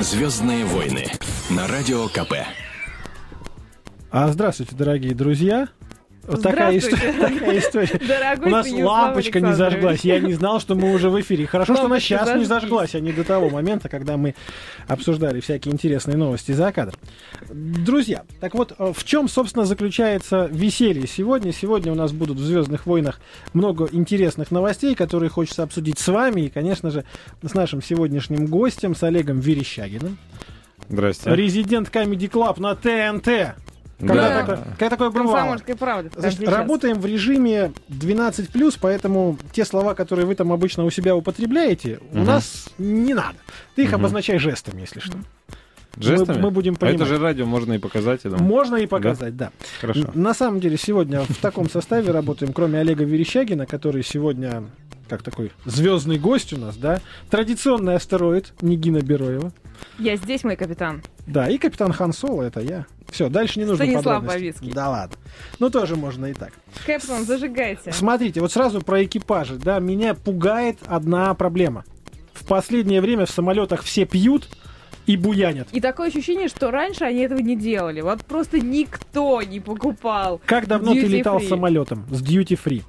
Звездные войны на радио КП. А здравствуйте, дорогие друзья. Вот такая, история, такая история. Дорогой У нас лампочка не зажглась. Я не знал, что мы уже в эфире. Хорошо, что она сейчас не зажглась, а не до того момента, когда мы обсуждали всякие интересные новости за кадром. Друзья, так вот, э, в чем, собственно, заключается веселье сегодня? Сегодня у нас будут в Звездных войнах много интересных новостей, которые хочется обсудить с вами и, конечно же, с нашим сегодняшним гостем, с Олегом Верещагиным. Здрасте. Резидент Comedy Club на ТНТ. Когда, Да. такое, когда такое бывало? Комсомольская правда. Значит, работаем в режиме 12+, поэтому те слова, которые вы там обычно у себя употребляете, у Мгм. нас не надо. Ты их Мгм. обозначай жестами, если что. Жестами? Мы, мы будем А понимать. это же радио, можно и показать, я думаю. Можно и показать, да. Хорошо. Н- На самом деле, сегодня в таком составе работаем, кроме Олега Верещагина, который сегодня как такой звездный гость у нас, да. Традиционный астероид Нигина Бероева. Я здесь, мой капитан. Да, и капитан Хан Соло, это я. Все, дальше не нужно Станислав. Бабицкий. Да ладно. Ну, тоже можно и так. Кэптон, зажигайте. Смотрите, вот сразу про экипажи, да, меня пугает одна проблема. В последнее время в самолетах все пьют и буянят. И такое ощущение, что раньше они этого не делали. Вот просто никто не покупал. Как давно ты летал free. самолетом с duty free?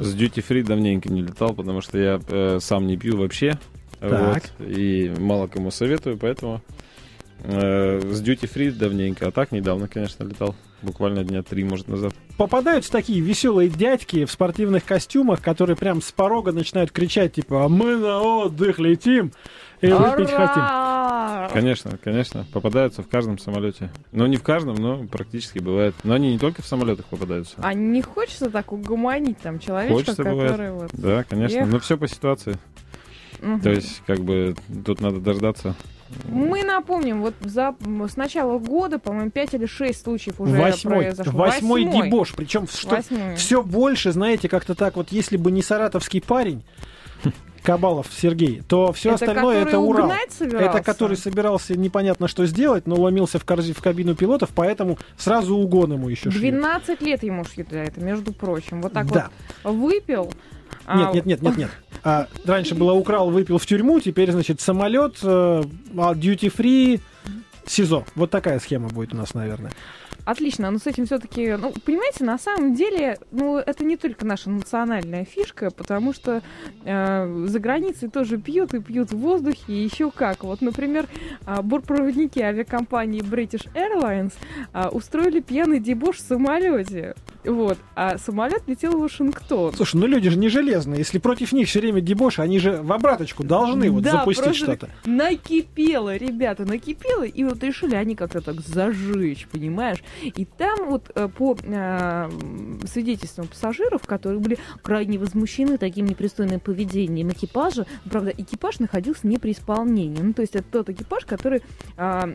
С Duty Free давненько не летал, потому что я э, сам не пью вообще. Так. Вот, и мало кому советую, поэтому с Duty Free давненько. А так недавно, конечно, летал. Буквально дня три, может, назад. Попадаются такие веселые дядьки в спортивных костюмах, которые прям с порога начинают кричать, типа, а мы на отдых летим и выпить хотим. Конечно, конечно, попадаются в каждом самолете. Ну, не в каждом, но практически бывает. Но они не только в самолетах попадаются. А не хочется так угомонить там человечка, Хочется, бывает. который вот... Да, конечно. Эх. Но все по ситуации. Мгм. То есть, как бы, тут надо дождаться. Мы напомним, вот за, с начала года, по-моему, 5 или 6 случаев уже Восьмой, произошло. восьмой Восьмой. дебош. Причем что все больше, знаете, как-то так вот, если бы не саратовский парень, Кабалов Сергей, то все это остальное это Урал. собирался? Это который собирался непонятно что сделать, но ломился в, корзи- в кабину пилотов, поэтому сразу угон ему еще шли. 12 лет ему шли за это, между прочим. Вот так Да. вот выпил. А, Нет, нет, нет, нет, нет. А, раньше было украл, выпил в тюрьму, теперь, значит, самолет, э, а, duty free, СИЗО. Вот такая схема будет у нас, наверное. Отлично, но с этим все-таки, ну, понимаете, на самом деле, ну, это не только наша национальная фишка, потому что э, за границей тоже пьют и пьют в воздухе, и еще как. Вот, например, а, бортпроводники авиакомпании British Airlines а, устроили пьяный дебош в самолете. Вот, а самолет летел в Вашингтон. Слушай, ну люди же не железные. Если против них все время дебош, они же в обраточку должны вот Да, запустить что-то. Накипело, ребята, накипело, и вот решили они как-то так зажечь, понимаешь? И там вот э, по э, свидетельствам пассажиров, которые были крайне возмущены таким непристойным поведением экипажа, правда, экипаж находился не при исполнении. Ну, то есть это тот экипаж, который а,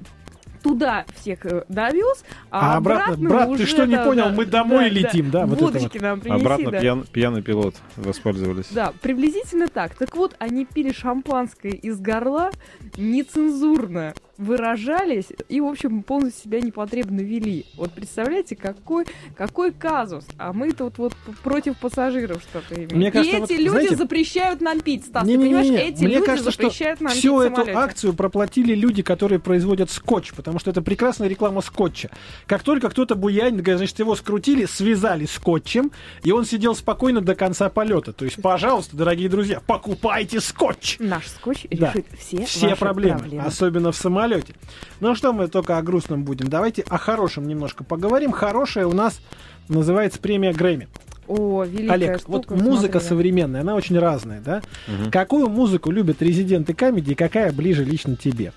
туда всех э, довез, а, А обратно, обратно брат, уже, ты что не да, понял, да, мы домой да, летим, да, вот это вот. Водочки нам принеси, Обратно да. пьян- пьяный пилот воспользовались. Да, приблизительно так. Так вот, они пили шампанское из горла, нецензурно выражались и, в общем, полностью себя непотребно вели. Вот представляете, какой, какой казус. А мы тут вот против пассажиров что-то имеем. Мне кажется, и вот, эти люди знаете, запрещают нам пить, Стас. Ты Не-не-не-не, понимаешь, эти Мне люди кажется, запрещают нам всю пить в эту акцию проплатили люди, которые производят скотч, потому что это прекрасная реклама скотча. Как только кто-то буянит, значит, его скрутили, связали скотчем, и он сидел спокойно до конца полета. То есть, пожалуйста, дорогие друзья, покупайте скотч! Наш скотч Да. решит все, Все ваши проблемы, проблемы. особенно в самолете. Ну что мы только о грустном будем? Давайте о хорошем немножко поговорим. Хорошая у нас называется премия Грэмми. О, великая Олег, штука, вот музыка смотрели. современная, она очень разная, да? Мгм. Какую музыку любят резиденты комедии, какая ближе лично тебе?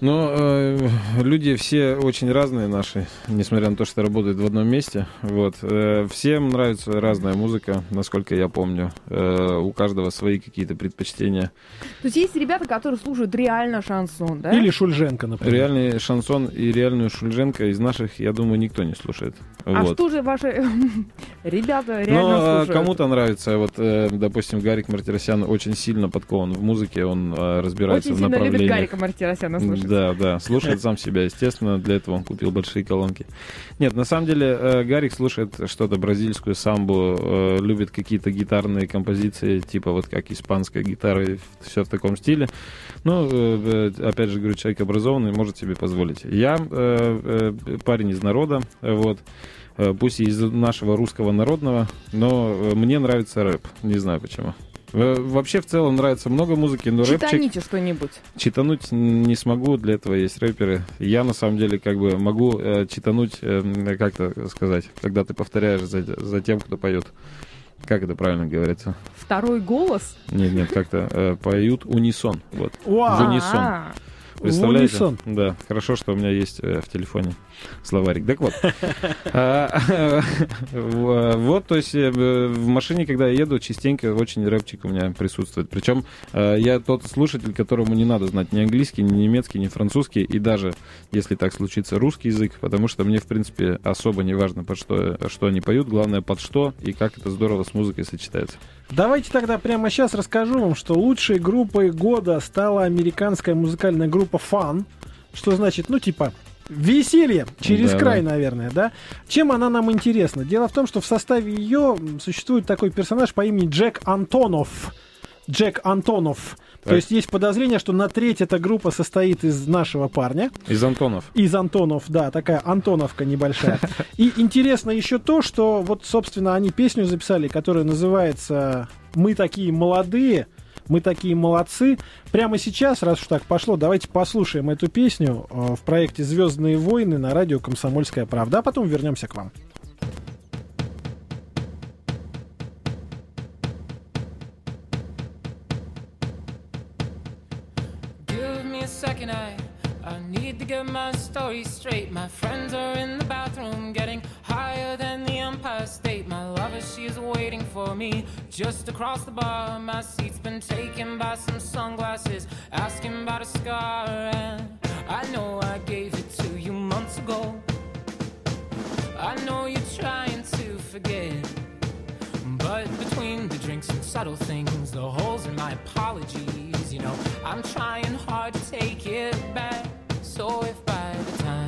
Но э, люди все очень разные наши, несмотря на то, что работают в одном месте. Вот. Э, всем нравится разная музыка, насколько я помню. Э, у каждого свои какие-то предпочтения. То есть есть ребята, которые слушают реально шансон, да? Или Шульженко, например. Реальный шансон и реальную Шульженко из наших, я думаю, никто не слушает. А вот. что же ваши ребята реально Но э, слушают? кому-то нравится, вот, э, допустим, Гарик Мартиросян очень сильно подкован в музыке, он э, разбирается Очень в сильно любит направлениях. Гарика Мартиросяна слушать. Да, да, слушает сам себя, естественно, для этого он купил большие колонки. Нет, на самом деле э, Гарик слушает что-то бразильскую самбу, э, любит какие-то гитарные композиции, типа вот как испанская гитара, и все в таком стиле. Ну, э, опять же говорю, человек образованный, может себе позволить. Я парень из народа, вот. Пусть и из нашего русского народного, но мне нравится рэп. Не знаю почему. Э, Вообще в целом нравится много музыки, но рэпчик Читаните что-нибудь. читануть не смогу, для этого есть рэперы. Я на самом деле как бы могу э, читануть, э, как это сказать, когда ты повторяешь за, за тем, кто поет. Как это правильно говорится? Второй голос. Нет, нет, как-то э, поют унисон. Вот. Вау! В унисон. Представляете? Унисон. Да, хорошо, что у меня есть э, в телефоне словарик. Так вот. А, Вот, то есть э, в машине, когда я еду, частенько очень рэпчик у меня присутствует. Причем э, я тот слушатель, которому не надо знать ни английский, ни немецкий, ни французский, и даже, если так случится, русский язык, потому что мне, в принципе, особо не важно, под что, что они поют, главное, под что и как это здорово с музыкой сочетается. Давайте тогда прямо сейчас расскажу вам, что лучшей группой года стала американская музыкальная группа Fun. Что значит, ну, типа, веселье через Да, край, да. наверное, да? Чем она нам интересна? Дело в том, что в составе ее существует такой персонаж по имени Джек Антонов. Джек Антонов. То Так. есть есть подозрение, что на треть эта группа состоит из нашего парня. Из Антонов. Из Антонов, да, такая Антоновка небольшая. И интересно еще то, что вот, собственно, они песню записали, которая называется «Мы такие молодые», мы такие молодцы. Прямо сейчас, раз уж так пошло, давайте послушаем эту песню э, в проекте «Звездные войны» на радио «Комсомольская правда», а потом вернемся к вам. Second, my story straight. My friends are in the bathroom, getting higher than the Empire State. My lover, she is waiting for me just across the bar. My seat's been taken by some sunglasses, asking about a scar. And I know I gave it to you months ago. I know you're trying to forget. But between the drinks and subtle things, the holes in my apologies, you know, I'm trying hard to take it back. So if by the time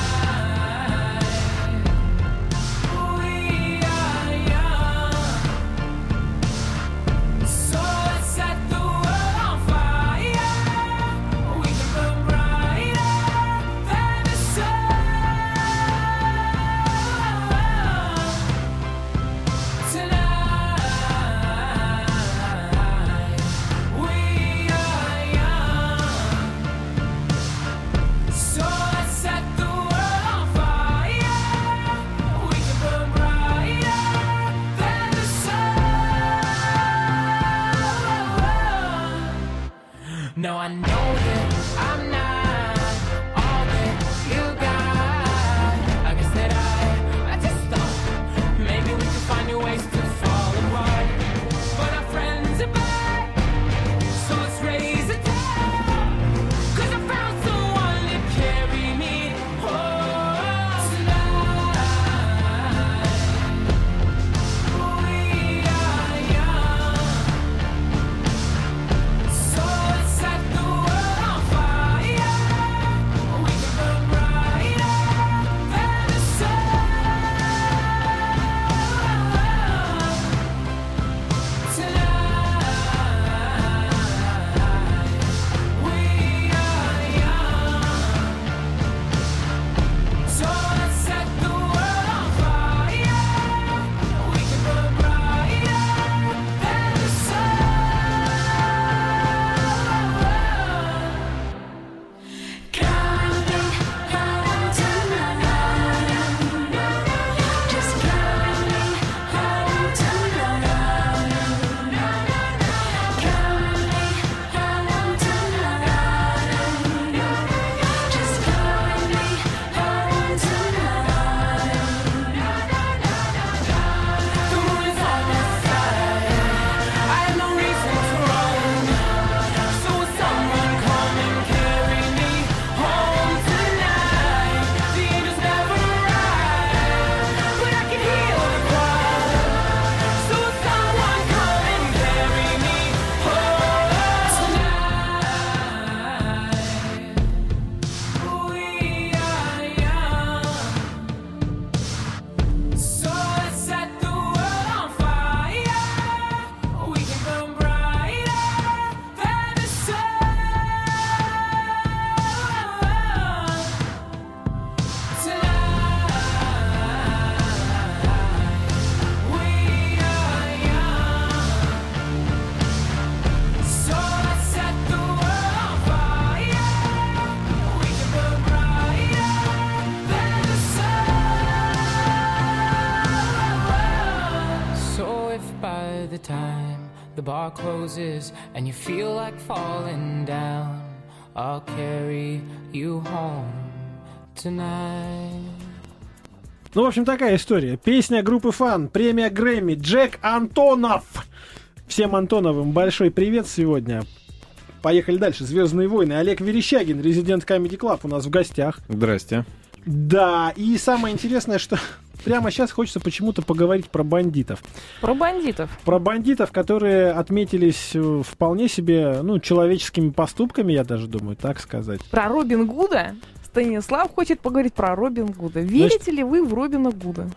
I know. And you feel like falling down, I'll carry you home tonight. Ну, в общем, такая история. Песня группы Фан, премия Грэмми, Джек Антонов. Всем Антоновым большой привет сегодня. Поехали дальше. Звездные войны. Олег Верещагин, резидент Comedy Club у нас в гостях. Здрасте. Да, и самое интересное, что прямо сейчас хочется почему-то поговорить про бандитов. Про бандитов. Про бандитов, которые отметились э, вполне себе, ну, человеческими поступками, я даже думаю, так сказать. Про Робин Гуда. Станислав хочет поговорить про Робин Гуда. Верите ли вы в Робина Гуда?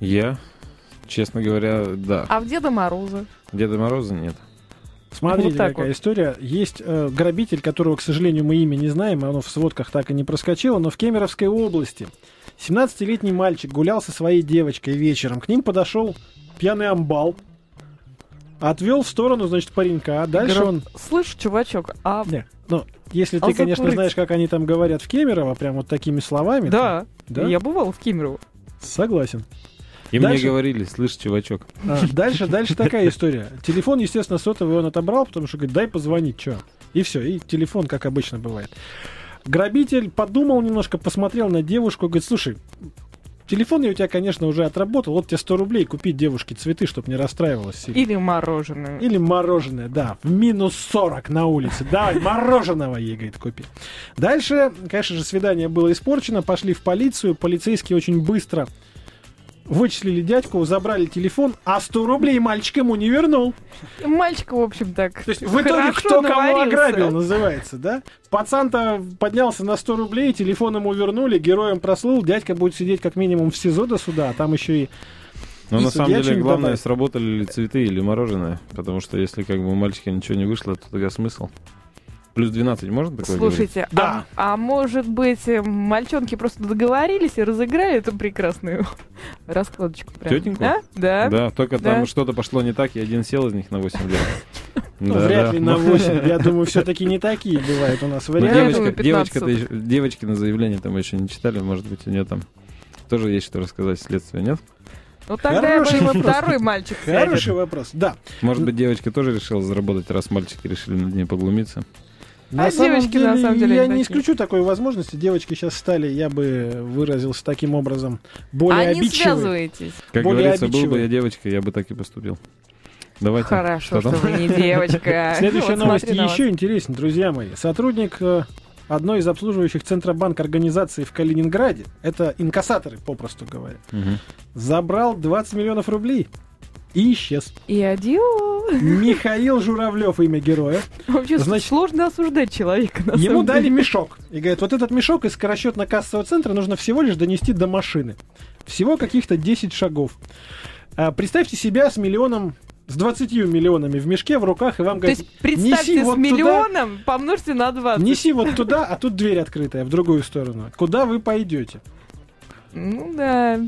Я, честно говоря, да. А в Деда Мороза? Деда Мороза нет. Смотрите, Вот так какая вот. история. Есть э, грабитель, которого, к сожалению, мы имя не знаем, и оно в сводках так и не проскочило, но в Кемеровской области 17-летний мальчик гулял со своей девочкой вечером. К ним подошел пьяный амбал, отвел в сторону, значит, паренька. Дальше Говорю, он... Слышь, чувачок, а... Не, ну, если А ты, конечно, закурить? знаешь, как они там говорят в Кемерово, прям вот такими словами. Да, то- да? я бывал в Кемерово. Согласен. И Дальше- мне говорили, слышь, чувачок. А, дальше, дальше такая история. Телефон, естественно, сотовый он отобрал, потому что говорит, дай позвонить, что? И все, и телефон, как обычно бывает. Грабитель подумал немножко, посмотрел на девушку, говорит, слушай, телефон я у тебя, конечно, уже отработал, вот тебе 100 рублей, купи девушке цветы, чтобы не расстраивалась сильно. Или мороженое. Или мороженое, да, в минус 40 на улице. Давай, мороженого ей, говорит, купи. Дальше, конечно же, свидание было испорчено, пошли в полицию, полицейские очень быстро вычислили дядьку, забрали телефон, а 100 рублей мальчик ему не вернул. Мальчик, в общем, так То есть в итоге кто кого наварился. ограбил, называется, да? Пацан-то поднялся на 100 рублей, телефон ему вернули, героем прослыл, дядька будет сидеть как минимум в СИЗО до суда, а там еще и... Но И на самом деле главное, добавит. сработали ли цветы или мороженое. Потому что если как бы у мальчика ничего не вышло, то тогда смысл. Плюс 12 можно такое говорить? Слушайте, Да. а, а может быть, э, мальчонки просто договорились и разыграли эту прекрасную раскладочку? прям? Тетеньку? А? Да. Да, только Да. там что-то пошло не так, и один сел из них на 8 лет. Ну, Да, вряд да. ли на 8. Я думаю, все-таки не такие бывают у нас Ну, Я варианты. девочка, 15 девочка-то еще- девочки на заявление там еще не читали, может быть, у нее там тоже есть что рассказать следствие, нет? Ну тогда Хороший бы вопрос. второй мальчик сядет. Хороший вопрос, да. Может быть, девочка тоже решила заработать, раз мальчики решили над ней поглумиться. На А самом девочки, деле, на самом деле, я не не такие. исключу такой возможности. Девочки сейчас стали, я бы выразился таким образом, более А не обидчивые. связываетесь. Как Более говорится, был бы я девочкой, я бы так и поступил. Давайте. Хорошо, что что вы не девочка. Следующая Вот новость еще интереснее, друзья мои. Сотрудник э, одной из обслуживающих Центробанк организаций в Калининграде, это инкассаторы, попросту говоря, забрал 20 миллионов рублей и исчез. И адио. Михаил Журавлев, имя героя. Вообще Значит, сложно осуждать человека. на Ему дали деле. мешок. И говорят, вот этот мешок из скоросчетно-кассового центра нужно всего лишь донести до машины. Всего каких-то 10 шагов. А, представьте себя с миллионом, с 20 миллионами в мешке в руках, и вам То говорят, есть представьте неси с вот туда. миллионом, помножьте на 20. неси вот туда, а тут дверь открытая, в другую сторону. Куда вы пойдете? Ну да.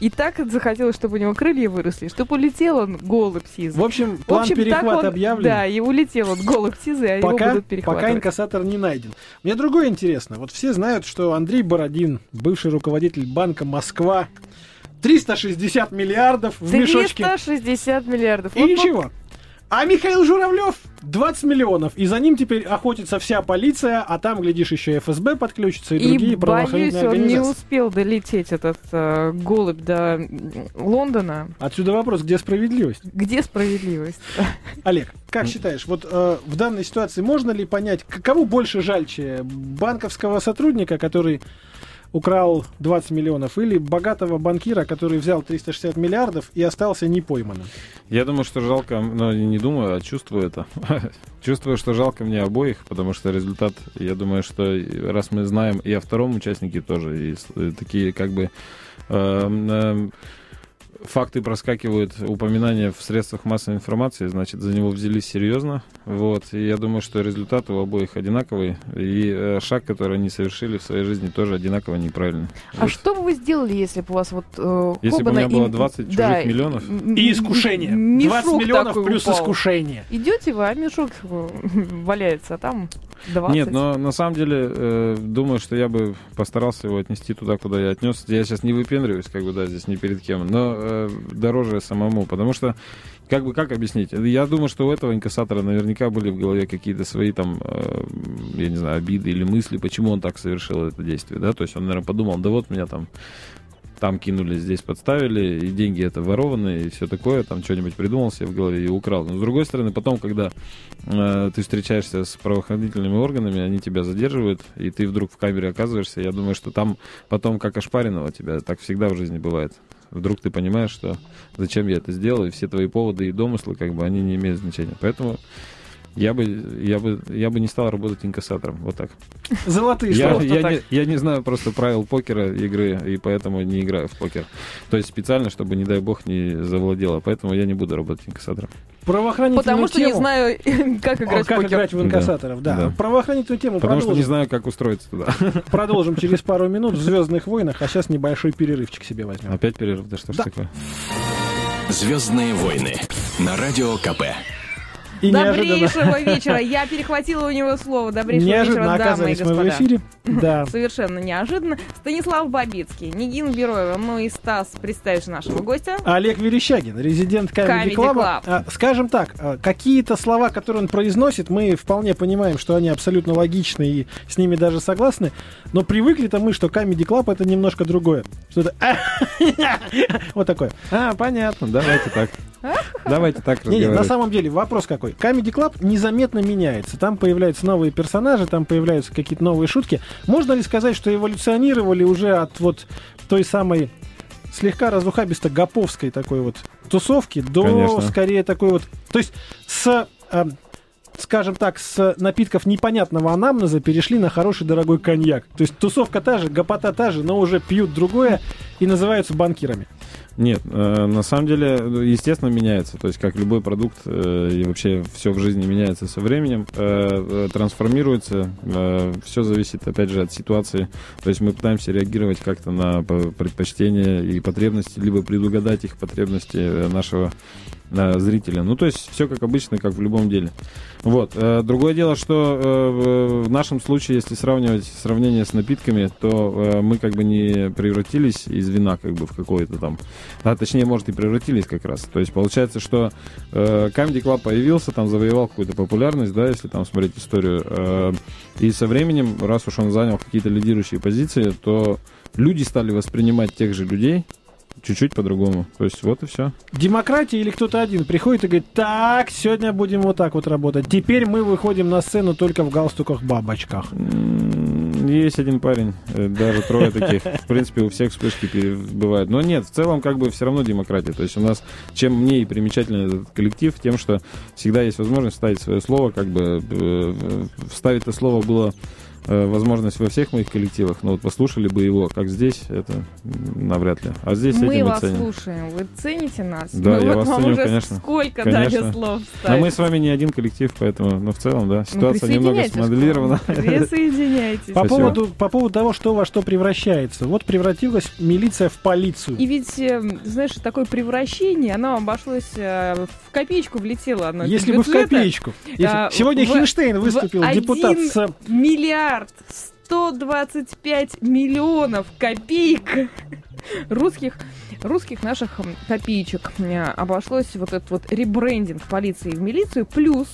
И так захотелось, чтобы у него крылья выросли, чтобы улетел он голубь сизый. В общем, В план общем, так перехват он- объявлен. Да, и улетел он голубь сизый, а его Пока, будут пока перехватывать. инкассатор не найден. Мне другое интересно. Вот все знают, что Андрей Бородин, бывший руководитель банка Москва, 360 миллиардов в мешочке. 360 миллиардов. И Вот- ничего. А Михаил Журавлев 20 миллионов. И за ним теперь охотится вся полиция, а там, глядишь, еще и ФСБ подключится и, И, другие боюсь, правоохранительные он не организации. успел долететь, этот э, голубь, до Лондона. Отсюда вопрос, где справедливость? Где справедливость? Олег, как считаешь, вот э, в данной ситуации можно ли понять, к- кого больше жальче? Банковского сотрудника, который украл 20 миллионов, или богатого банкира, который взял 360 миллиардов и остался непойманным? Я думаю, что жалко, но не думаю, а чувствую это. чувствую, что жалко мне обоих, потому что результат, я думаю, что раз мы знаем и о втором участнике тоже, и такие как бы эм, эм, факты проскакивают, упоминания в средствах массовой информации, значит, за него взялись серьезно. Вот. И я думаю, что результат у обоих одинаковый. И э, шаг, который они совершили в своей жизни, тоже одинаково неправильный. А Вот. что бы вы сделали, если бы у вас вот... э, Если бы у Кобана меня было им- 20 чужих да, миллионов? И искушение. м- 20 мешок миллионов плюс упал. искушение. Идете вы, а мешок валяется, а там 20. Нет, но на самом деле э, думаю, что я бы постарался его отнести туда, куда я отнес. Я сейчас не выпендриваюсь, как бы, да, здесь не перед кем, но э, дороже самому, потому что как бы как объяснить? Я думаю, что у этого инкассатора наверняка были в голове какие-то свои там, э, я не знаю, обиды или мысли, почему он так совершил это действие, да? То есть он, наверное, подумал, да вот меня там там кинули, здесь подставили, и деньги это ворованные, и все такое, там что-нибудь придумал себе в голове и украл. Но с другой стороны, потом, когда э, ты встречаешься с правоохранительными органами, они тебя задерживают, и ты вдруг в камере оказываешься, я думаю, что там потом как ошпаренного тебя, так всегда в жизни бывает. Вдруг ты понимаешь, что зачем я это сделал, и все твои поводы и домыслы, как бы, они не имеют значения. Поэтому я бы, я бы, я бы не стал работать инкассатором. Вот так. Золотые Я, слова. я так. не, я не знаю просто правил покера игры, и поэтому не играю в покер. То есть специально, чтобы, не дай бог, не завладело. Поэтому я не буду работать инкассатором. Правоохранительную Потому что не тему- знаю, как О, играть в как покер. играть в инкассаторов, да. Да. Правоохранительную тему Потому что не продолжим. знаю, как устроиться туда. продолжим через пару минут в Звездных войнах, а сейчас небольшой перерывчик себе возьмем. Опять перерыв, да что ж Да. такое? Звездные войны на радио КП. И Добрейшего вечера. Я перехватила у него слово. Добрейшего неожиданно вечера, дамы и оказались мы в господа. эфире. Да. Совершенно неожиданно. Станислав Бабицкий, Нигин Бероева, ну и Стас, представишь нашего гостя. Олег Верещагин, резидент Comedy Comedy Club. Club. А, Скажем так, а, какие-то слова, которые он произносит, мы вполне понимаем, что они абсолютно логичны и с ними даже согласны, но привыкли-то мы, что Comedy Club это немножко другое. Что это вот такое. А, понятно, давайте так. Давайте так Не, не, на самом деле вопрос какой. Comedy Club незаметно меняется. Там появляются новые персонажи, там появляются какие-то новые шутки. Можно ли сказать, что эволюционировали уже от вот той самой слегка разухабисто гоповской такой вот тусовки до Конечно. скорее такой вот... То есть с... скажем так, с напитков непонятного анамнеза перешли на хороший дорогой коньяк. То есть тусовка та же, гопота та же, но уже пьют другое и называются банкирами. Нет, э, на самом деле, естественно, меняется. То есть, как любой продукт, э, и вообще все в жизни меняется со временем, э, э, трансформируется. все зависит, опять же, от ситуации. То есть, мы пытаемся реагировать как-то на предпочтения и потребности, либо предугадать их потребности э, нашего э, зрителя. Ну, то есть, все как обычно, как в любом деле. Вот. Э, Другое дело, что э, в нашем случае, если сравнивать сравнение с напитками, то мы как бы не превратились из вина как бы в какое-то там а точнее, может, и превратились как раз. То есть получается, что э, Comedy Club появился, там завоевал какую-то популярность, да, если там смотреть историю. И со временем, раз уж он занял какие-то лидирующие позиции, то люди стали воспринимать тех же людей чуть-чуть по-другому. То есть вот и все. Демократия или кто-то один приходит и говорит, так, сегодня будем вот так вот работать. Теперь мы выходим на сцену только в галстуках-бабочках. Есть один парень, э, даже трое таких. В принципе, у всех вспышки бывают. Но нет, в целом, как бы все равно демократия. То есть у нас, чем мне и примечательный этот коллектив, тем, что всегда есть возможность вставить свое слово, как бы э, вставить это слово было э, возможность во всех моих коллективах, но вот послушали бы его, как здесь, это навряд ли. А здесь Мы этим и вас ценим. слушаем. Вы цените нас? Да, Мы я вот вас ценю, уже конечно. сколько Конечно. дали слов Но вставить. мы с вами не один коллектив, поэтому, ну, в целом, да, Ну, ситуация немного к нам. смоделирована. Присоединяйтесь. По Спасибо. поводу, по поводу того, что во что превращается. Вот превратилась милиция в полицию. И ведь, э, знаешь, такое превращение, оно обошлось э, в копеечку влетело. Оно Если бы в копеечку. Если- А, Сегодня в- Хинштейн выступил, в депутат один с... Миллиард 125 миллионов копеек русских русских наших копеечек. Э, обошлось вот этот вот ребрендинг полиции в милицию, плюс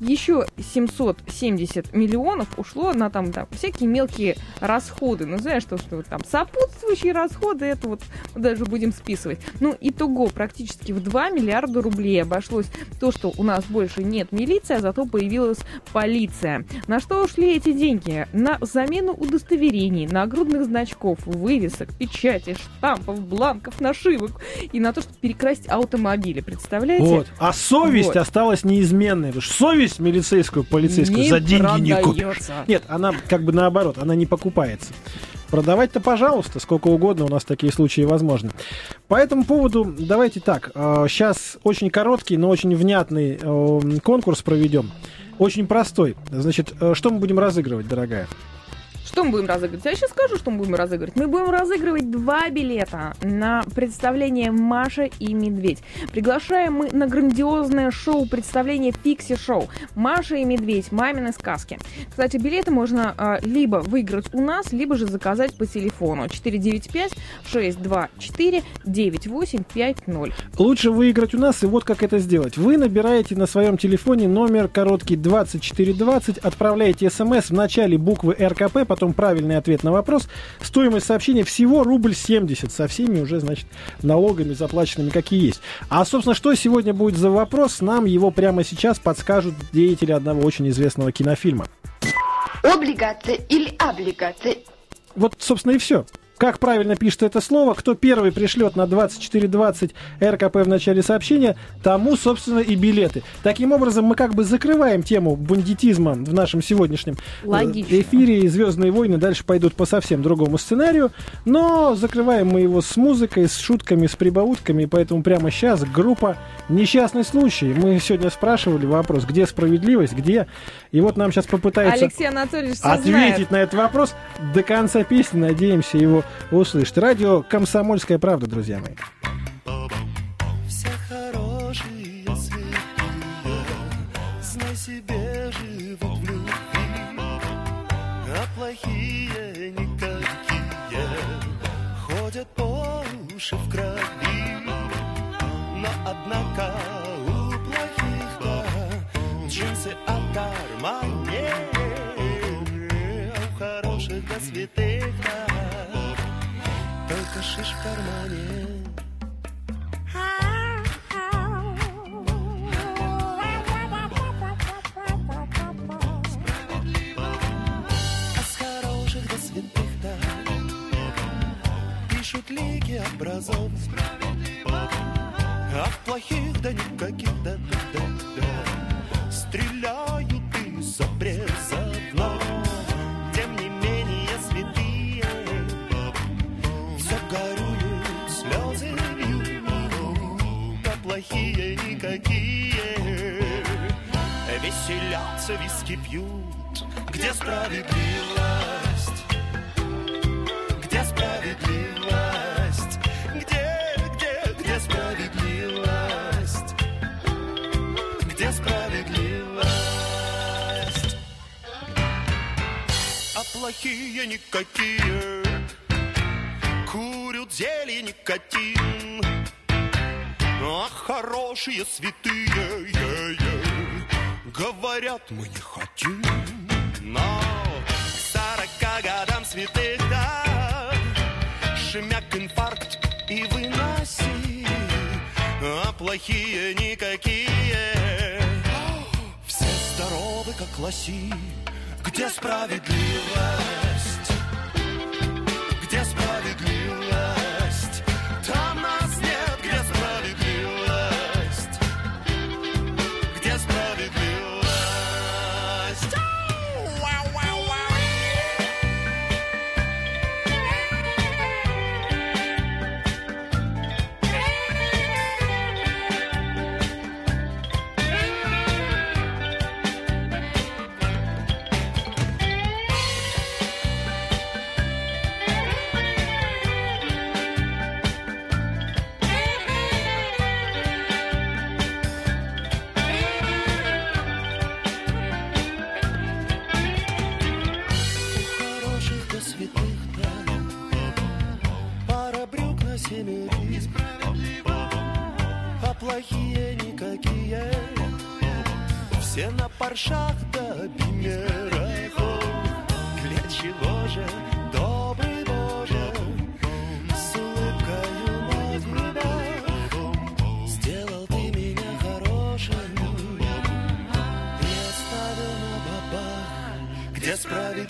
еще 770 миллионов ушло на там, там всякие мелкие расходы. Ну, знаешь, что, что там сопутствующие расходы, это вот даже будем списывать. Ну, итого практически в 2 миллиарда рублей обошлось то, что у нас больше нет милиции, а зато появилась полиция. На что ушли эти деньги? На замену удостоверений, нагрудных значков, вывесок, печати, штампов, бланков, нашивок и на то, чтобы перекрасить автомобили. Представляете? Вот. А совесть Вот. осталась неизменной. Потому что совесть милицейскую, полицейскую Не за деньги не купишь. продается. Нет, она как бы наоборот, она не покупается. Продавать-то, пожалуйста, сколько угодно, у нас такие случаи возможны. По этому поводу давайте так. Сейчас очень короткий, но очень внятный э, конкурс проведем. Очень простой. Значит, э, что мы будем разыгрывать, дорогая? Что мы будем разыгрывать? Я сейчас скажу, что мы будем разыгрывать. Мы будем разыгрывать два билета на представление «Маша и медведь». Приглашаем мы на грандиозное шоу представление «Фикси Шоу». «Маша и медведь. Мамины сказки». Кстати, билеты можно а, либо выиграть у нас, либо же заказать по телефону 495-624-9850. Лучше выиграть у нас, и вот как это сделать. Вы набираете на своем телефоне номер короткий 2420, отправляете смс в начале буквы РКП, потом правильный ответ на вопрос. Стоимость сообщения всего рубль 70, со всеми уже, значит, налогами заплаченными, какие есть. А, собственно, что сегодня будет за вопрос, нам его прямо сейчас подскажут деятели одного очень известного кинофильма. Облигация или облигация? Вот, собственно, и все. Как правильно пишет это слово, кто первый пришлет на 2420 РКП в начале сообщения, тому, собственно, и билеты. Таким образом, мы как бы закрываем тему бандитизма в нашем сегодняшнем э, Логично. эфире, и «Звездные войны» дальше пойдут по совсем другому сценарию, но закрываем мы его с музыкой, с шутками, с прибаутками, и поэтому прямо сейчас группа «Несчастный случай». Мы сегодня спрашивали вопрос, где справедливость, где... И вот нам сейчас попытаются Алексей Анатольевич ответить знает. на этот вопрос до конца песни. Надеемся его услышать. Радио «Комсомольская правда», друзья мои. А однако шиш в кармане. А с хороших до святых-то Пишут лики образов. А в плохих да никаких да да да никакие Веселятся, виски пьют Где справедливость? Где справедливость? Где, где, где справедливость? Где справедливость? А плохие никакие Курят зелье никотин А хорошие святые е-е, Говорят, мы не хотим. Но к сорока годам святых да Шмяк, инфаркт и выноси А плохие никакие. Все здоровы, как лоси Где справедливость? Все на паршах да бимерах Для чего же, добрый Боже. С улыбкою на губах Сделал ты меня хорошим. И оставил на бабах Где справедливость?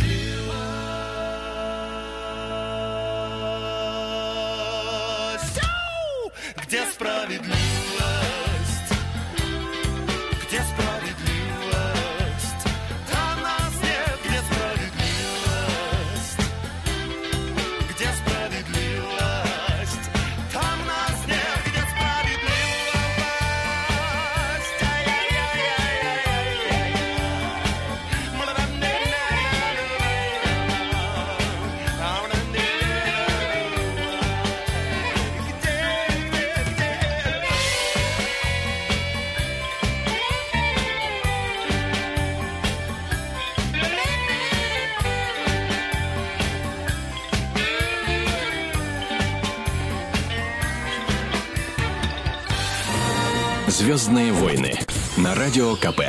Звездные войны на радио КП.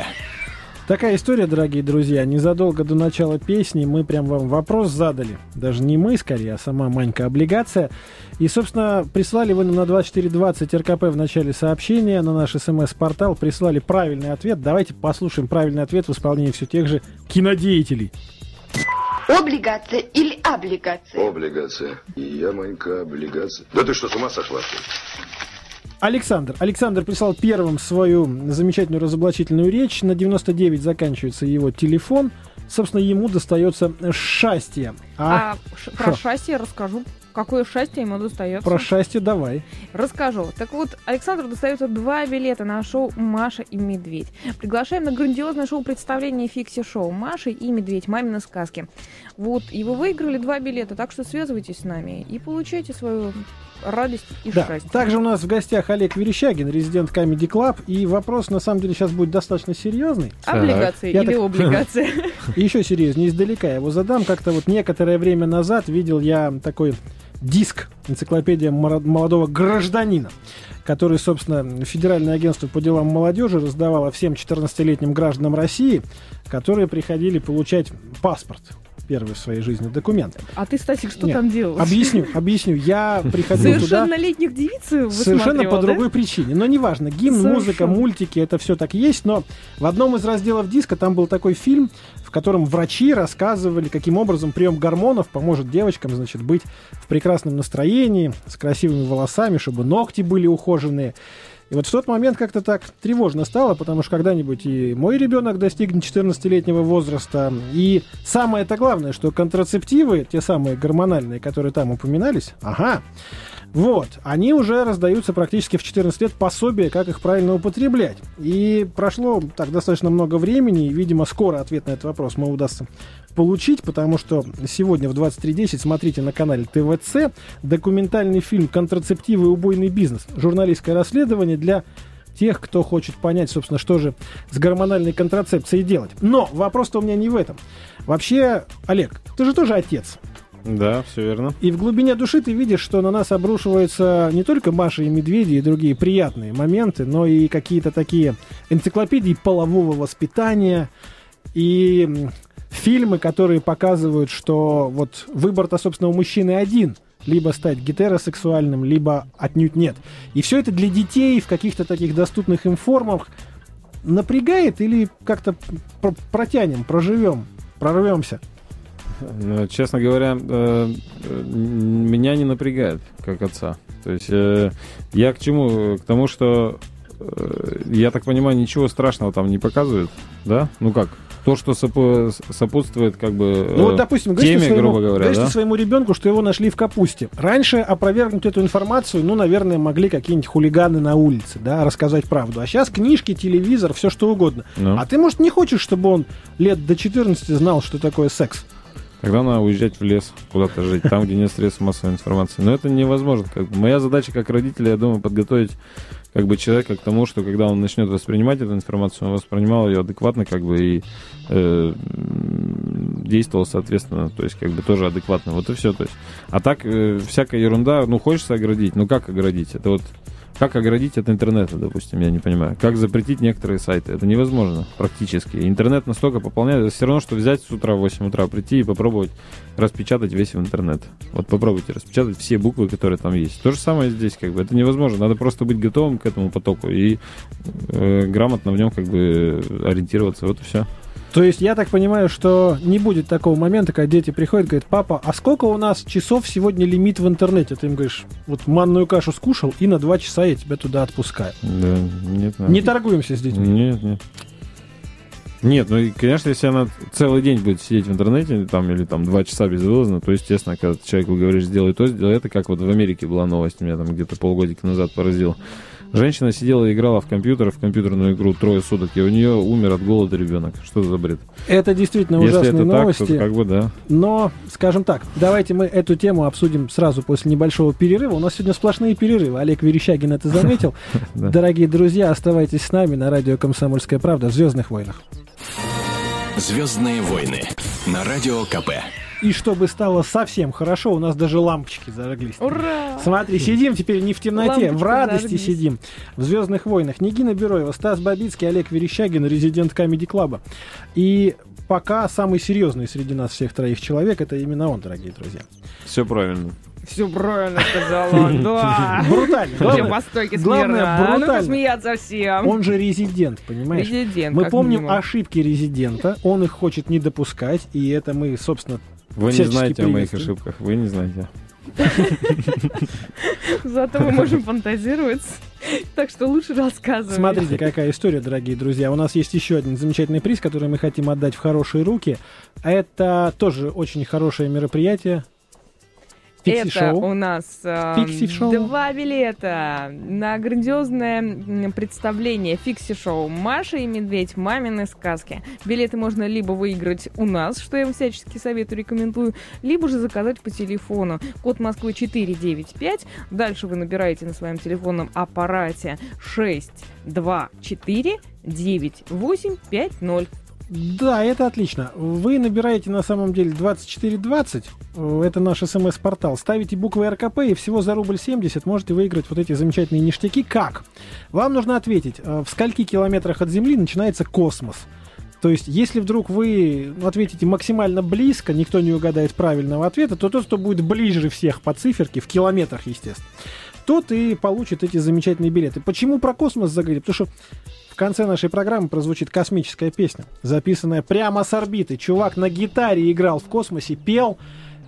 Такая история, дорогие друзья. Незадолго до начала песни мы прям вам вопрос задали. Даже не мы, скорее, а сама Манька Облигация. И, собственно, прислали вы нам на 2420 РКП в начале сообщения на наш смс-портал. Прислали правильный ответ. Давайте послушаем правильный ответ в исполнении все тех же кинодеятелей. Облигация или облигация? Облигация. И я, Манька, облигация. Да ты что, с ума сошла? Александр. Александр прислал первым свою замечательную разоблачительную речь. На 99 заканчивается его телефон. Собственно, ему достается счастье. А, ш- про Шо? счастье расскажу. Какое счастье ему достается? Про счастье давай. Расскажу. Так вот, Александру достается два билета на шоу «Маша и медведь». Приглашаем на грандиозное шоу-представление фикси-шоу «Маша и медведь. Мамины сказки». Вот, и вы выиграли два билета, так что связывайтесь с нами и получайте свою радость и Да. счастье. Также у нас в гостях Олег Верещагин, резидент Comedy Club. И вопрос, на самом деле, сейчас будет достаточно серьезный. Облигация Я или так- облигация? И еще серьезнее, издалека я его задам. Как-то вот некоторое время назад видел я такой диск, энциклопедия молодого гражданина, который, собственно, Федеральное агентство по делам молодежи раздавало всем 14-летним гражданам России, которые приходили получать паспорт. Первый в своей жизни документ. А ты, кстати, что Нет, там делал? Объясню, объясню. Я приходил туда... Совершеннолетних девиц Совершенно по да? другой причине. Но неважно, гимн, музыка, мультики, это все так есть. Но в одном из разделов диска там был такой фильм, в котором врачи рассказывали, каким образом прием гормонов поможет девочкам, значит, быть в прекрасном настроении, с красивыми волосами, чтобы ногти были ухоженные. И вот в тот момент как-то так тревожно стало, потому что когда-нибудь и мой ребенок достигнет 14-летнего возраста. И самое это главное, что контрацептивы, те самые гормональные, которые там упоминались, ага, вот, они уже раздаются практически в 14 лет пособие, как их правильно употреблять. И прошло так достаточно много времени, и, видимо, скоро ответ на этот вопрос мы удастся получить, потому что сегодня в 23.10 смотрите на канале ТВЦ документальный фильм «Контрацептивы и убойный бизнес». Журналистское расследование для тех, кто хочет понять, собственно, что же с гормональной контрацепцией делать. Но вопрос-то у меня не в этом. Вообще, Олег, ты же тоже отец. Да, все верно. И в глубине души ты видишь, что на нас обрушиваются не только Маша и Медведи и другие приятные моменты, но и какие-то такие энциклопедии полового воспитания и фильмы, которые показывают, что вот выбор-то, собственно, у мужчины один. Либо стать гетеросексуальным, либо отнюдь нет. И все это для детей в каких-то таких доступных им формах напрягает или как-то пр- протянем, проживем, прорвемся? Честно говоря, э, меня не напрягает, как отца. То есть э, я к чему? К тому, что э, я так понимаю, ничего страшного там не показывают, да? Ну как? То, что сопо- сопутствует, как бы Ну вот, допустим, теме, своему, грубо говоря, говоришь ты да? своему ребенку, что его нашли в капусте. Раньше опровергнуть эту информацию, ну, наверное, могли какие-нибудь хулиганы на улице, да, рассказать правду. А сейчас книжки, телевизор, все что угодно. Ну. А ты, может, не хочешь, чтобы он лет до 14 знал, что такое секс? Тогда надо уезжать в лес, куда-то жить, там, где нет средств массовой информации. Но это невозможно. Как бы. Моя задача как родителя, я думаю, подготовить как бы человека к тому, что когда он начнет воспринимать эту информацию, он воспринимал ее адекватно, как бы и э, действовал соответственно, то есть как бы тоже адекватно. Вот и все. То есть. А так э, всякая ерунда, ну хочется оградить, ну как оградить? Это вот как оградить от интернета, допустим, я не понимаю. Как запретить некоторые сайты? Это невозможно практически. Интернет настолько пополняет, это все равно, что взять с утра в 8 утра, прийти и попробовать распечатать весь интернет. Вот попробуйте распечатать все буквы, которые там есть. То же самое здесь, как бы. Это невозможно. Надо просто быть готовым к этому потоку и э, грамотно в нем как бы ориентироваться. Вот и все. То есть я так понимаю, что не будет такого момента, когда дети приходят и говорят, папа, а сколько у нас часов сегодня лимит в интернете? Ты им говоришь, вот манную кашу скушал, и на два часа я тебя туда отпускаю. Да, нет, Не торгуемся с детьми. Нет, нет. Нет, ну и, конечно, если она целый день будет сидеть в интернете, там, или там два часа безвылазно, то, естественно, когда человеку говоришь, сделай то, сделай это, как вот в Америке была новость, меня там где-то полгодика назад поразила. Женщина сидела и играла в компьютер, в компьютерную игру трое суток, и у нее умер от голода ребенок. Что за бред? Это действительно Если ужасные это новости. так, то как бы да. Но, скажем так, давайте мы эту тему обсудим сразу после небольшого перерыва. У нас сегодня сплошные перерывы. Олег Верещагин это заметил. Дорогие друзья, оставайтесь с нами на радио «Комсомольская правда» в «Звездных войнах». Звездные войны на радио КП. И чтобы стало совсем хорошо, у нас даже лампочки зажглись. Ура! Смотри, сидим теперь не в темноте, Лампочки в радости зажглись. сидим. В «Звездных войнах» Нигина Бероева, Стас Бабицкий, Олег Верещагин, резидент Камеди Клаба. И пока самый серьезный среди нас всех троих человек, это именно он, дорогие друзья. Все правильно. Все правильно сказал он, да. Брутально. Все Главное, по стойке главное, смирно. А ну брутально. посмеяться всем. он же резидент, понимаешь? Резидент, Мы как помним минимум. ошибки резидента, он их хочет не допускать, и это мы, собственно, Вы не знаете о моих ошибках. Вы не знаете. Зато мы можем фантазировать. Так что лучше рассказывай. Смотрите, какая история, дорогие друзья. У нас есть еще один замечательный приз, который мы хотим отдать в хорошие руки. Это тоже очень хорошее мероприятие. Это у нас э, два билета на грандиозное представление фикси-шоу «Маша и медведь. Мамины сказки». Билеты можно либо выиграть у нас, что я вам всячески советую, рекомендую, либо же заказать по телефону. Код Москвы 495. Дальше вы набираете на своем телефонном аппарате 624 9850. Да, это отлично. Вы набираете на самом деле 2420, э, это наш смс-портал, ставите буквы РКП и всего за рубль 70 можете выиграть вот эти замечательные ништяки. Как? Вам нужно ответить, э, в скольки километрах от Земли начинается космос. То есть, если вдруг вы ответите максимально близко, никто не угадает правильного ответа, то тот, кто будет ближе всех по циферке, в километрах, естественно, тот и получит эти замечательные билеты. Почему про космос заговорили? Потому что конце нашей программы прозвучит космическая песня, записанная прямо с орбиты. Чувак на гитаре играл в космосе, пел.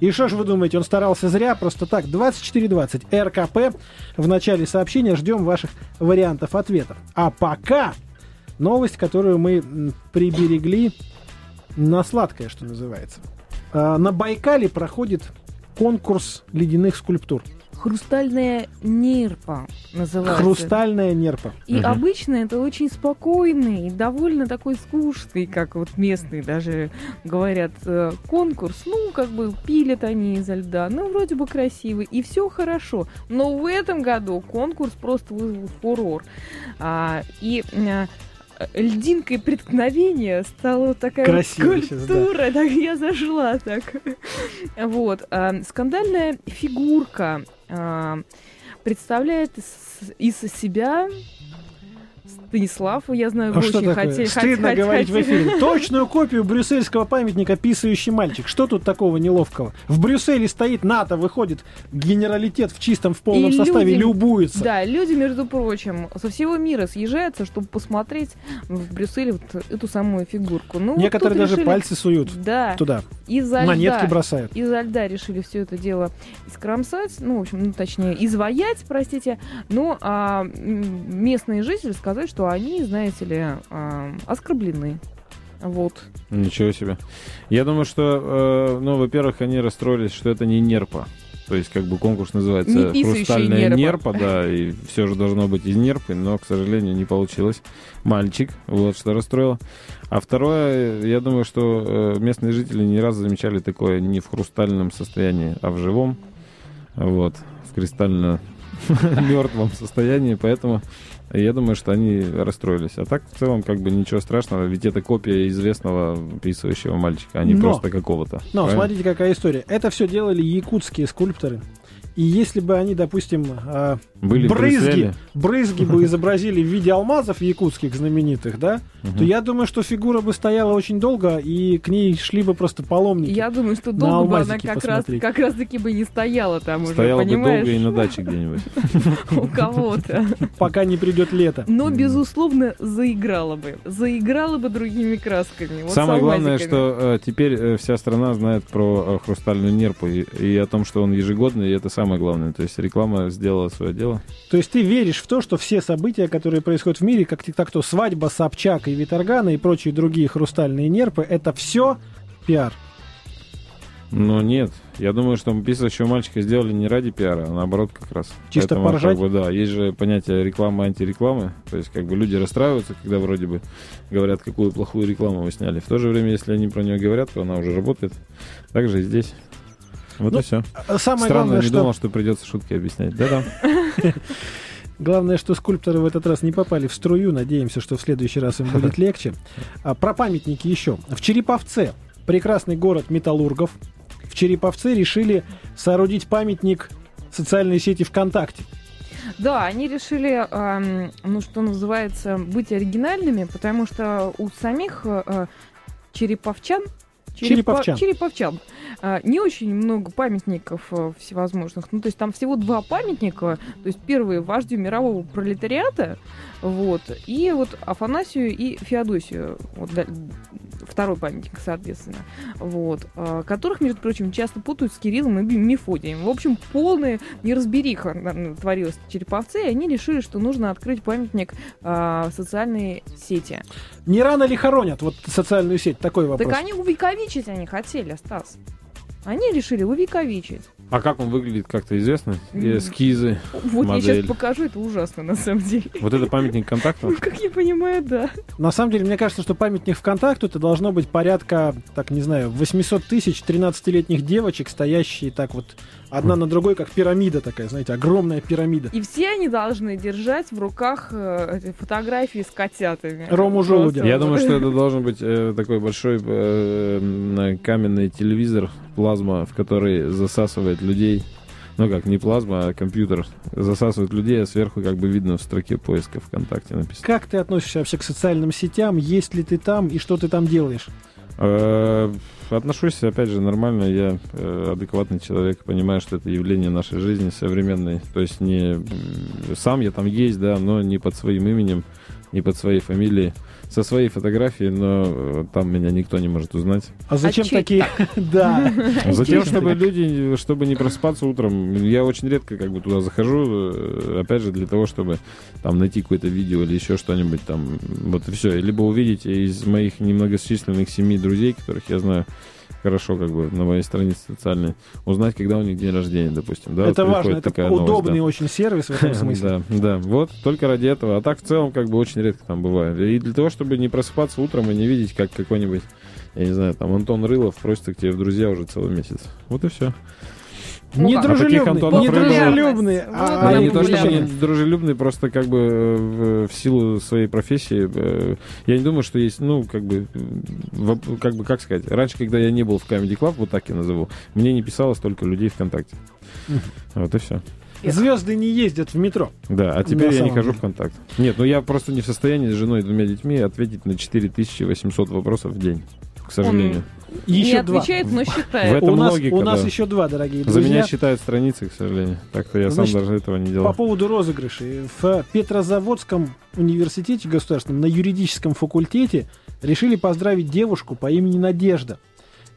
И что ж вы думаете, он старался зря, просто так. 2420 РКП. В начале сообщения ждем ваших вариантов ответов. А пока новость, которую мы приберегли на сладкое, что называется. А, На Байкале проходит конкурс ледяных скульптур. Хрустальная нерпа называется. Хрустальная нерпа. И Мгм. обычно это очень спокойный и довольно такой скучный, как вот местные даже говорят, э, конкурс. Ну, как бы пилят они изо льда, ну, вроде бы красивый, и все хорошо. Но в этом году конкурс просто вызвал фурор. А, и а, льдинкой преткновения стала такая Красиво сейчас, да. Так я зашла так. Вот. а, Скандальная фигурка а, представляет из себя Станислав, я знаю, А вы что очень такое? хотели... Стыдно хот- говорить в хотели- эфире. Точную копию брюссельского памятника «Писающий мальчик». Что тут такого неловкого? В Брюсселе стоит НАТО, выходит генералитет в чистом, в полном И составе, люди- любуется. Да, люди, между прочим, со всего мира съезжаются, чтобы посмотреть в Брюсселе вот эту самую фигурку. Ну, вот Некоторые тут даже решили- пальцы суют Да, туда, из-за монетки льда. бросают. Изо льда решили все это дело искромсать, ну, в общем, ну, точнее, изваять, простите. Ну, а местные жители сказали, что они, знаете ли, оскорблены. Вот. Ничего себе. Я думаю, что, э, ну, во-первых, они расстроились, что это не нерпа. То есть, как бы конкурс называется Не «Хрустальная нерпа». нерпа», да, и все же должно быть из нерпы, но, к сожалению, не получилось. Мальчик, вот что расстроило. А второе, я думаю, что э, местные жители ни разу замечали такое не в хрустальном состоянии, а в живом, вот, в кристально мертвом состоянии, поэтому я думаю, что они расстроились. А так, в целом, как бы ничего страшного, ведь это копия известного писающего мальчика, а не Но- просто какого-то. Но правильно? смотрите, какая история. Это все делали якутские скульпторы. И если бы они, допустим, а, Были брызги, брызги бы изобразили в виде алмазов якутских знаменитых, да, Мгм. то я думаю, что фигура бы стояла очень долго, и к ней шли бы просто паломники. Я думаю, что долго бы она как раз, посмотреть. как раз таки бы не стояла там уже, Стояла бы долго и на даче где-нибудь. У кого-то. пока не придет лето. Но, безусловно, заиграла бы. Заиграла бы другими красками. Вот Самое главное, что э, теперь э, вся страна знает про э, хрустальную нерпу и, и о том, что он ежегодный, и это самое главное. То есть реклама сделала свое дело. То есть ты веришь в то, что все события, которые происходят в мире, как так то свадьба Собчак и Виторгана и прочие другие хрустальные нерпы, это все пиар. Но нет, я думаю, что писающего мальчика сделали не ради пиара, а наоборот как раз. Чисто Поэтому, поржать? Как бы, да, есть же понятие рекламы, антирекламы. То есть как бы люди расстраиваются, когда вроде бы говорят, какую плохую рекламу вы сняли. В то же время, если они про нее говорят, то она уже работает. Так же и здесь. Вот Ну, и все. А Самое Странно, главное, не что думал, что придется шутки объяснять. Да-да. Главное, что скульпторы в этот раз не попали в струю. Надеемся, что в следующий раз им будет легче. А, про памятники еще. В Череповце прекрасный город металлургов. в Череповце решили соорудить памятник социальной сети ВКонтакте. Да, они решили, эм, ну, что называется, быть оригинальными, потому что у самих э, череповчан Череповчан. Череповчан. А, Не очень много памятников э, всевозможных. Ну, то есть там всего два памятника. То есть первый вождю мирового пролетариата, вот, и вот Афанасию и Феодосию. Вот, второй памятник, соответственно. Вот. а, Которых, между прочим, часто путают с Кириллом и Мефодием. В общем, полная неразбериха творилась в Череповце, и они решили, что нужно открыть памятник а, социальной сети. Не рано ли хоронят вот социальную сеть? Такой вопрос. Так они увековечить они хотели, Стас. Они решили увековечить. А как он выглядит, как-то известно? М. Эскизы. Вот я Модель. сейчас покажу, это ужасно на самом деле. Вот это памятник контакта? Ну, как я понимаю, да. На самом деле, мне кажется, что памятник ВКонтакту это должно быть порядка, так не знаю, 800 тысяч 13-летних девочек, стоящие так вот одна на другой, как пирамида такая, знаете, огромная пирамида. И все они должны держать в руках э, фотографии с котятами. Рому Желудя. Я думаю, что это должен быть э, такой большой э, каменный телевизор, плазма, в который засасывает людей. Ну как, не плазма, а компьютер. Засасывает людей, а сверху как бы видно в строке поиска ВКонтакте написано. Как ты относишься вообще к социальным сетям? Есть ли ты там и что ты там делаешь? Э, Отношусь, опять же, нормально. Я э, адекватный человек, понимаю, что это явление нашей жизни современной. То есть не сам я там есть, да, но не под своим именем, не под своей фамилией, со своей фотографией, но э, там меня никто не может узнать. А зачем чей такие... Да. Затем, чтобы люди, чтобы не просыпаться утром, я очень редко как бы туда захожу, э, опять же, для того, чтобы там найти какое-то видео или еще что-нибудь там, вот и все. Либо увидеть из моих немногочисленных семи друзей, которых я знаю хорошо как бы на моей странице социальной, узнать, когда у них день рождения, допустим. Да, Это вот важно, это такая новость, удобный да. очень сервис в этом смысле. Да, да, вот только ради этого. А так в целом как бы очень редко там бывает. И для того, чтобы не просыпаться утром и не видеть, как какой-нибудь, я не знаю, там Антон Рылов просится к тебе в друзья уже целый месяц. Вот и все. А недружелюбный. Рылова- а- Ну, а не то, что они дружелюбные, просто как бы э, в, силу своей профессии. э, Я не думаю, что есть, ну, как бы, э, как бы, как сказать, раньше, когда я не был в Comedy Club, вот так я назову, мне не писало столько людей ВКонтакте. Вот и все. Звезды не ездят в метро. Да, а теперь я не хожу в контакт. Нет, ну я просто не в состоянии с женой и двумя детьми ответить на 4800 вопросов в день, к сожалению. Еще не два. отвечает, но В считает. этом У нас, логика, у нас да. еще два, дорогие За меня друзья. считают страницы, к сожалению. Так-то я Значит, сам даже этого не делал. По поводу розыгрышей. В Петрозаводском университете государственном на юридическом факультете решили поздравить девушку по имени Надежда.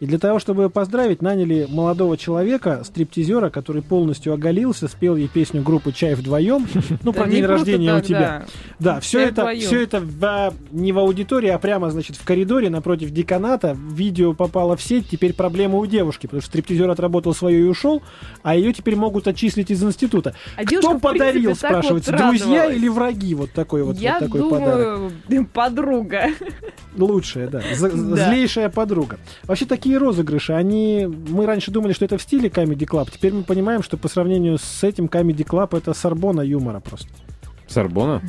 И для того, чтобы ее поздравить, наняли молодого человека, стриптизера, который полностью оголился, спел ей песню группы «Чай вдвоем». Ну, про день рождения у тебя. да. Все «Чай это, вдвоем». все это в- не в аудитории, а прямо, значит, в коридоре напротив деканата. Видео попало в сеть, теперь проблема у девушки, потому что стриптизер отработал свое и ушел, а ее теперь могут отчислить из института. А Кто подарил, спрашивается, друзья или враги? Вот такой вот, такой подарок. подруга. Лучшая, Да. Злейшая подруга. Вообще такие розыгрыши, они... Мы раньше думали, что это в стиле Comedy Club. Теперь мы понимаем, что по сравнению с этим Comedy Club это сорбона юмора просто. Сорбона?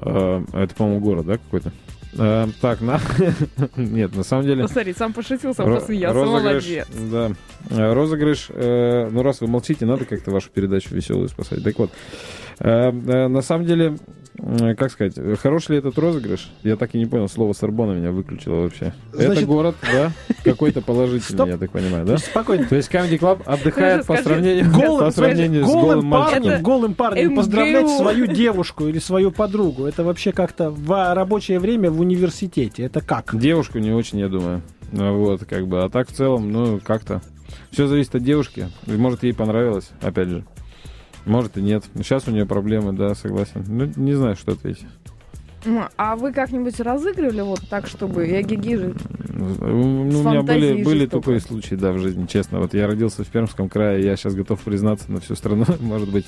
А, это, по-моему, город, да, какой-то? А, так, на... Нет, на самом деле... Посмотри, сам пошутил, сам посмеялся. Молодец. да. А, Розыгрыш, э, ну раз вы молчите, надо как-то вашу передачу веселую спасать. Так вот, э, э, на самом деле, как сказать, хорош ли этот розыгрыш? Я так и не понял, слово Сорбона меня выключило вообще. Это Значит- город, да? Какой-то положительный, Стоп. я так понимаю, да? Спокойно. То есть Comedy Club отдыхает по сравнению, Голым, по сравнению с голым, голым мальчиком. парнем, Это голым парнем МГУ. поздравлять свою девушку или свою подругу. Это вообще как-то в рабочее время в университете. Это как? Девушку не очень, я думаю. А Вот, как бы. А так в целом, ну, как-то. Все зависит от девушки. Может, ей понравилось, опять же. Может и нет. Сейчас у нее проблемы, да, согласен. Ну, не знаю, что ответить. А вы как-нибудь разыгрывали вот так, чтобы я гиги же? Ну, у меня были, были жестоко. тупые случаи, да, в жизни, честно. Вот я родился в Пермском крае, я сейчас готов признаться на всю страну. Может быть,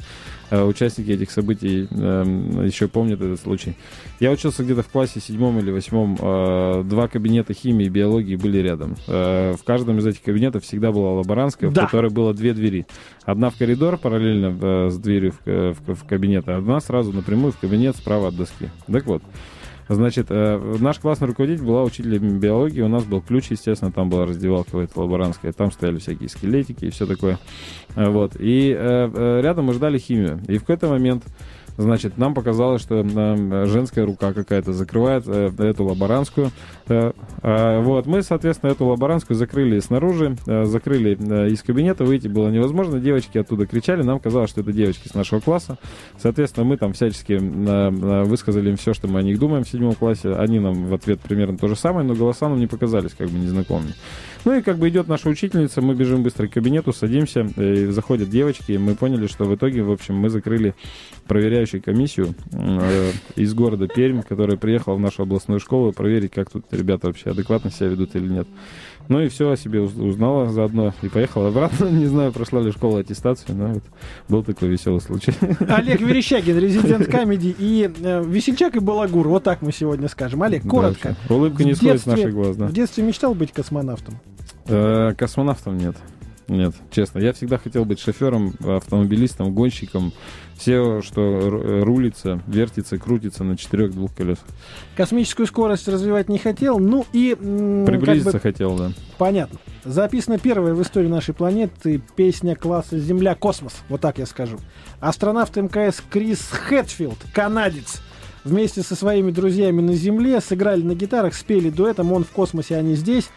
участники этих событий эм, еще помнят этот случай. Я учился где-то в классе седьмом или восьмом. э, Два кабинета химии и биологии были рядом. Э, В каждом из этих кабинетов всегда была лаборантская, Да. в которой было две двери. Одна в коридор параллельно э, с дверью э, в кабинет, а одна сразу напрямую в кабинет справа от доски. Так вот, Значит, э, наш классный руководитель была учителем биологии, у нас был ключ, естественно, там была раздевалка в лаборантская, там стояли всякие скелетики и все такое. Э, Вот. И э, рядом мы ждали химию. И в какой-то момент Значит, нам показалось, что э, женская рука какая-то закрывает э, эту лаборантскую. Э, э, вот, мы, соответственно, эту лаборантскую закрыли снаружи, закрыли из кабинета, выйти было невозможно. Девочки оттуда кричали, нам казалось, что это девочки с нашего класса. Соответственно, мы там всячески высказали им все, что мы о них думаем в седьмом классе. Они нам в ответ примерно то же самое, но голоса нам не показались как бы незнакомыми. Ну и как бы идет наша учительница, мы бежим быстро к кабинету, садимся, и заходят девочки, и мы поняли, что в итоге, в общем, мы закрыли проверяющую комиссию э, из города Пермь, которая приехала в нашу областную школу проверить, как тут ребята вообще адекватно себя ведут или нет. Ну и все о себе уз- узнала заодно и поехала обратно. Не знаю, прошла ли школа аттестацию, но вот был такой веселый случай. Олег Верещагин, резидент комедии и э, Весельчак и Балагур. Вот так мы сегодня скажем. Олег, коротко. Да, Улыбка не сходит с наших глаз, да. В детстве мечтал быть космонавтом? Э, Космонавтом нет. Нет, честно. Я всегда хотел быть шофером, автомобилистом, гонщиком. Все, что ру- рулится, вертится, крутится на четырех двух колесах. Космическую скорость развивать не хотел. Ну и... м, как Приблизиться бы хотел, да. Понятно. Записана первая в истории нашей планеты песня класса Земля-космос. Вот так я скажу. Астронавт МКС Крис Хэтфилд, канадец, вместе со своими друзьями на Земле сыграли на гитарах, спели дуэтом. Он в космосе, они здесь.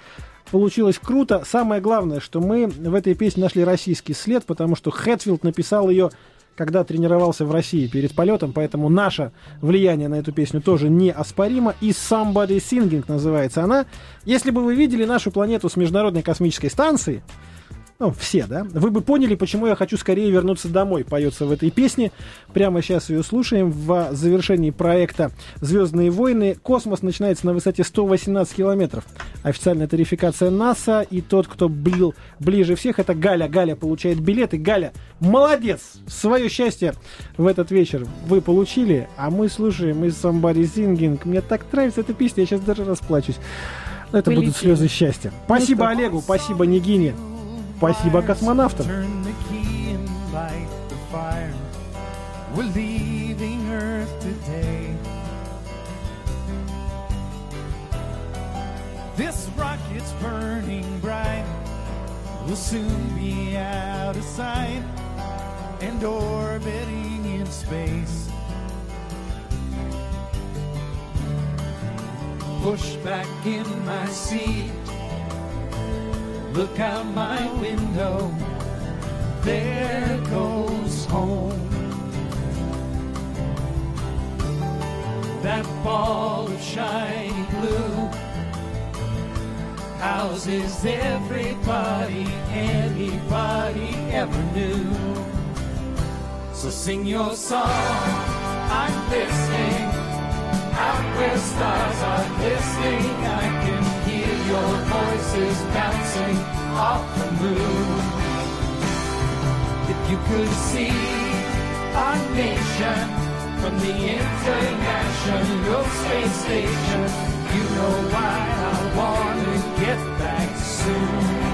Получилось круто. Самое главное, что мы в этой песне нашли российский след, потому что Хэтфилд написал ее когда тренировался в России перед полетом, поэтому наше влияние на эту песню тоже неоспоримо. И Somebody Singing называется она. Если бы вы видели нашу планету с Международной космической станции, ну, все, да, вы бы поняли, почему я хочу скорее вернуться домой, поется в этой песне. Прямо сейчас ее слушаем в завершении проекта «Звездные войны». Космос начинается на высоте 118 километров. Официальная тарификация НАСА, и тот, кто блил ближе всех, это Галя. Галя получает билеты. Галя, молодец! Свое счастье в этот вечер вы получили, а мы слушаем из Somebody Singing. Мне так нравится эта песня, я сейчас даже расплачусь. Это будут Полетели. слезы счастья. Спасибо что? Олегу, спасибо Нигине. Спасибо космонавтам. Turn the key and light the fire. We're leaving Earth today. This rocket's burning bright. We'll soon be out of sight and orbiting in space. Push back in my seat. Look out my window. There goes home. That ball of shiny blue houses everybody anybody ever knew. So sing your song. I'm listening. Out where stars are listening, I can your voices bouncing off the moon. If you could see our nation from the International Space Station, you know why I want to get back soon.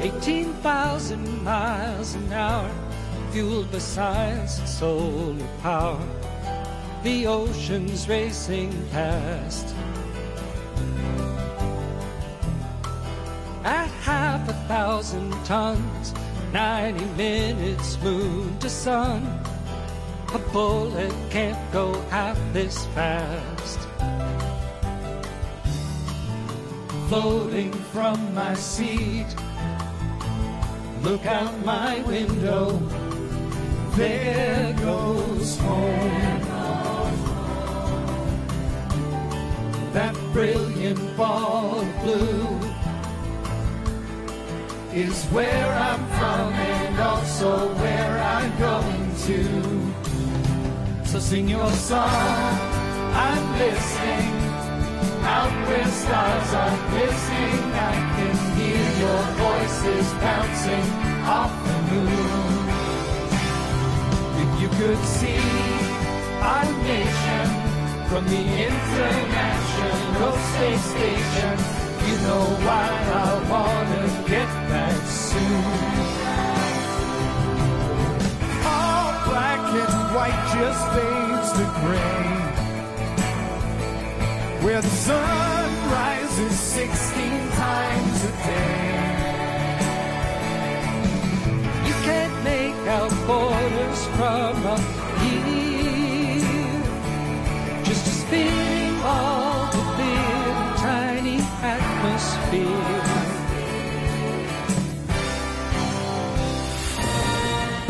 18,000 miles an hour, fueled by science and solar power. The ocean's racing past. At half a thousand tons, 90 minutes moon to sun. A bullet can't go half this fast. Floating from my seat, look out my window. There goes home. That brilliant ball of blue is where I'm from and also where I'm going to. So sing your song, I'm listening. Out where stars are glistening, I can hear your voices bouncing off the moon. If you could see our nation from the International Space Station, you know why I wanna get back soon. All black and white just fades of gray, where the sun rises 16 times a day. You can't make out borders from up here, just a spinning